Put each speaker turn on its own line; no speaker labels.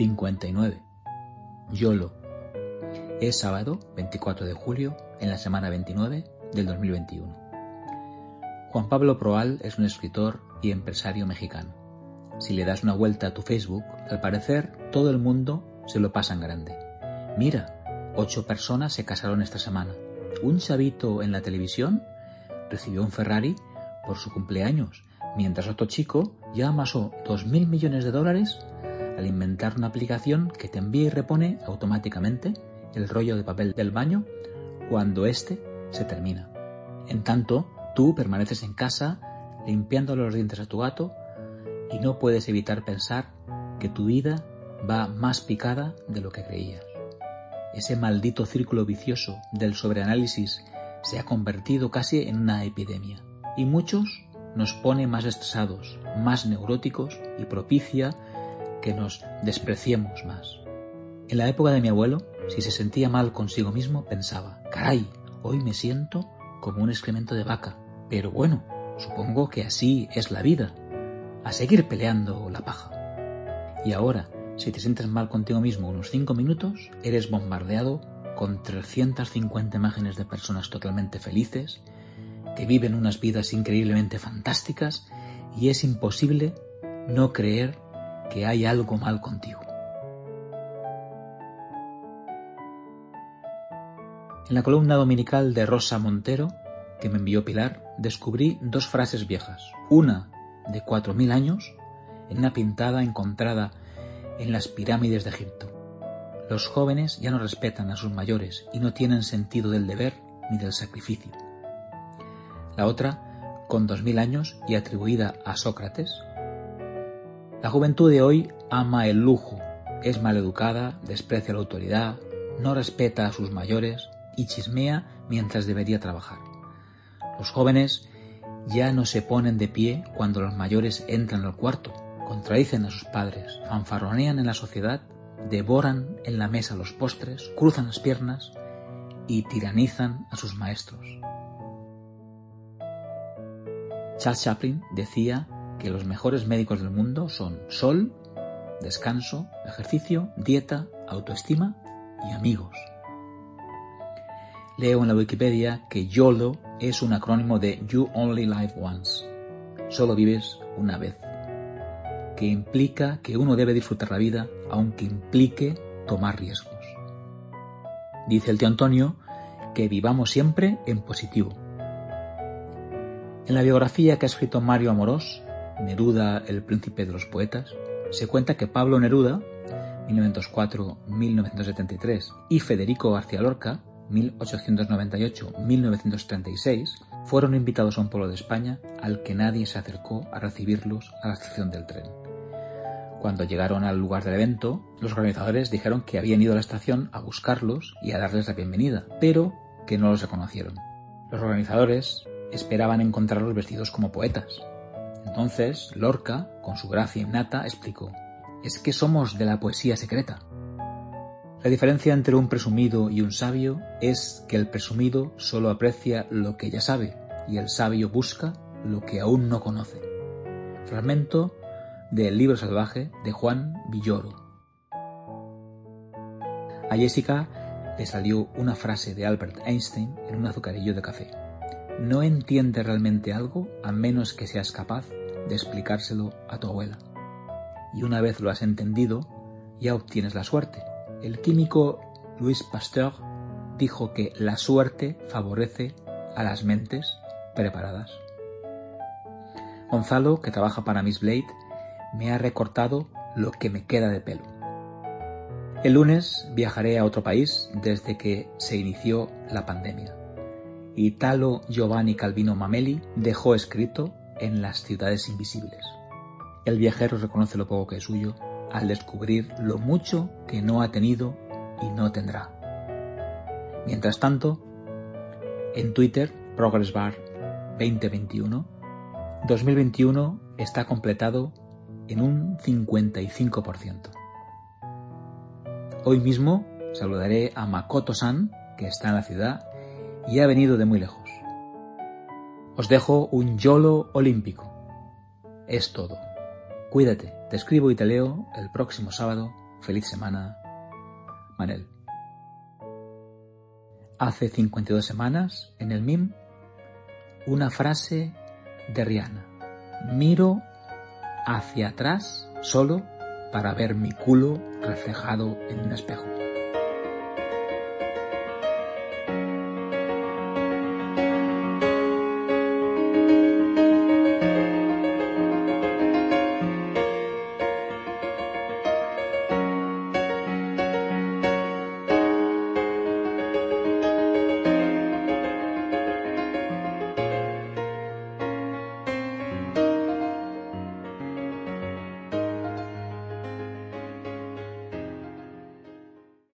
59. YOLO. Es sábado 24 de julio en la semana 29 del 2021. Juan Pablo Proal es un escritor y empresario mexicano. Si le das una vuelta a tu Facebook, al parecer todo el mundo se lo pasa en grande. Mira, ocho personas se casaron esta semana. Un chavito en la televisión recibió un Ferrari por su cumpleaños, mientras otro chico ya amasó dos mil millones de dólares al inventar una aplicación que te envía y repone automáticamente el rollo de papel del baño cuando éste se termina. En tanto, tú permaneces en casa limpiando los dientes a tu gato y no puedes evitar pensar que tu vida va más picada de lo que creías. Ese maldito círculo vicioso del sobreanálisis se ha convertido casi en una epidemia y muchos nos pone más estresados, más neuróticos y propicia que nos despreciemos más. En la época de mi abuelo, si se sentía mal consigo mismo, pensaba, caray, hoy me siento como un excremento de vaca, pero bueno, supongo que así es la vida, a seguir peleando la paja. Y ahora, si te sientes mal contigo mismo unos cinco minutos, eres bombardeado con 350 imágenes de personas totalmente felices, que viven unas vidas increíblemente fantásticas, y es imposible no creer que hay algo mal contigo. En la columna dominical de Rosa Montero, que me envió Pilar, descubrí dos frases viejas. Una de cuatro mil años, en una pintada encontrada en las pirámides de Egipto. Los jóvenes ya no respetan a sus mayores y no tienen sentido del deber ni del sacrificio. La otra, con dos mil años y atribuida a Sócrates, la juventud de hoy ama el lujo, es maleducada, desprecia la autoridad, no respeta a sus mayores y chismea mientras debería trabajar. Los jóvenes ya no se ponen de pie cuando los mayores entran al cuarto, contradicen a sus padres, fanfarronean en la sociedad, devoran en la mesa los postres, cruzan las piernas y tiranizan a sus maestros. Charles Chaplin decía que los mejores médicos del mundo son sol, descanso, ejercicio, dieta, autoestima y amigos. Leo en la Wikipedia que YOLO es un acrónimo de You Only Live Once. Solo vives una vez. Que implica que uno debe disfrutar la vida aunque implique tomar riesgos. Dice el tío Antonio que vivamos siempre en positivo. En la biografía que ha escrito Mario Amorós, Neruda, el príncipe de los poetas, se cuenta que Pablo Neruda, 1904-1973, y Federico García Lorca, 1898-1936, fueron invitados a un pueblo de España al que nadie se acercó a recibirlos a la estación del tren. Cuando llegaron al lugar del evento, los organizadores dijeron que habían ido a la estación a buscarlos y a darles la bienvenida, pero que no los reconocieron. Los organizadores esperaban encontrarlos vestidos como poetas, entonces, Lorca, con su gracia innata, explicó, es que somos de la poesía secreta. La diferencia entre un presumido y un sabio es que el presumido solo aprecia lo que ya sabe y el sabio busca lo que aún no conoce. Fragmento del libro salvaje de Juan Villoro. A Jessica le salió una frase de Albert Einstein en un azucarillo de café. No entiende realmente algo a menos que seas capaz de explicárselo a tu abuela. Y una vez lo has entendido, ya obtienes la suerte. El químico Louis Pasteur dijo que la suerte favorece a las mentes preparadas. Gonzalo, que trabaja para Miss Blade, me ha recortado lo que me queda de pelo. El lunes viajaré a otro país desde que se inició la pandemia. Italo Giovanni Calvino Mameli dejó escrito en las ciudades invisibles. El viajero reconoce lo poco que es suyo al descubrir lo mucho que no ha tenido y no tendrá. Mientras tanto, en Twitter, Progress Bar 2021, 2021 está completado en un 55%. Hoy mismo saludaré a Makoto-san, que está en la ciudad y ha venido de muy lejos. Os dejo un YOLO olímpico. Es todo. Cuídate, te escribo y te leo el próximo sábado Feliz semana, Manel. Hace 52 semanas, en el MIM, una frase de Rihanna. Miro hacia atrás solo para ver mi culo reflejado en un espejo.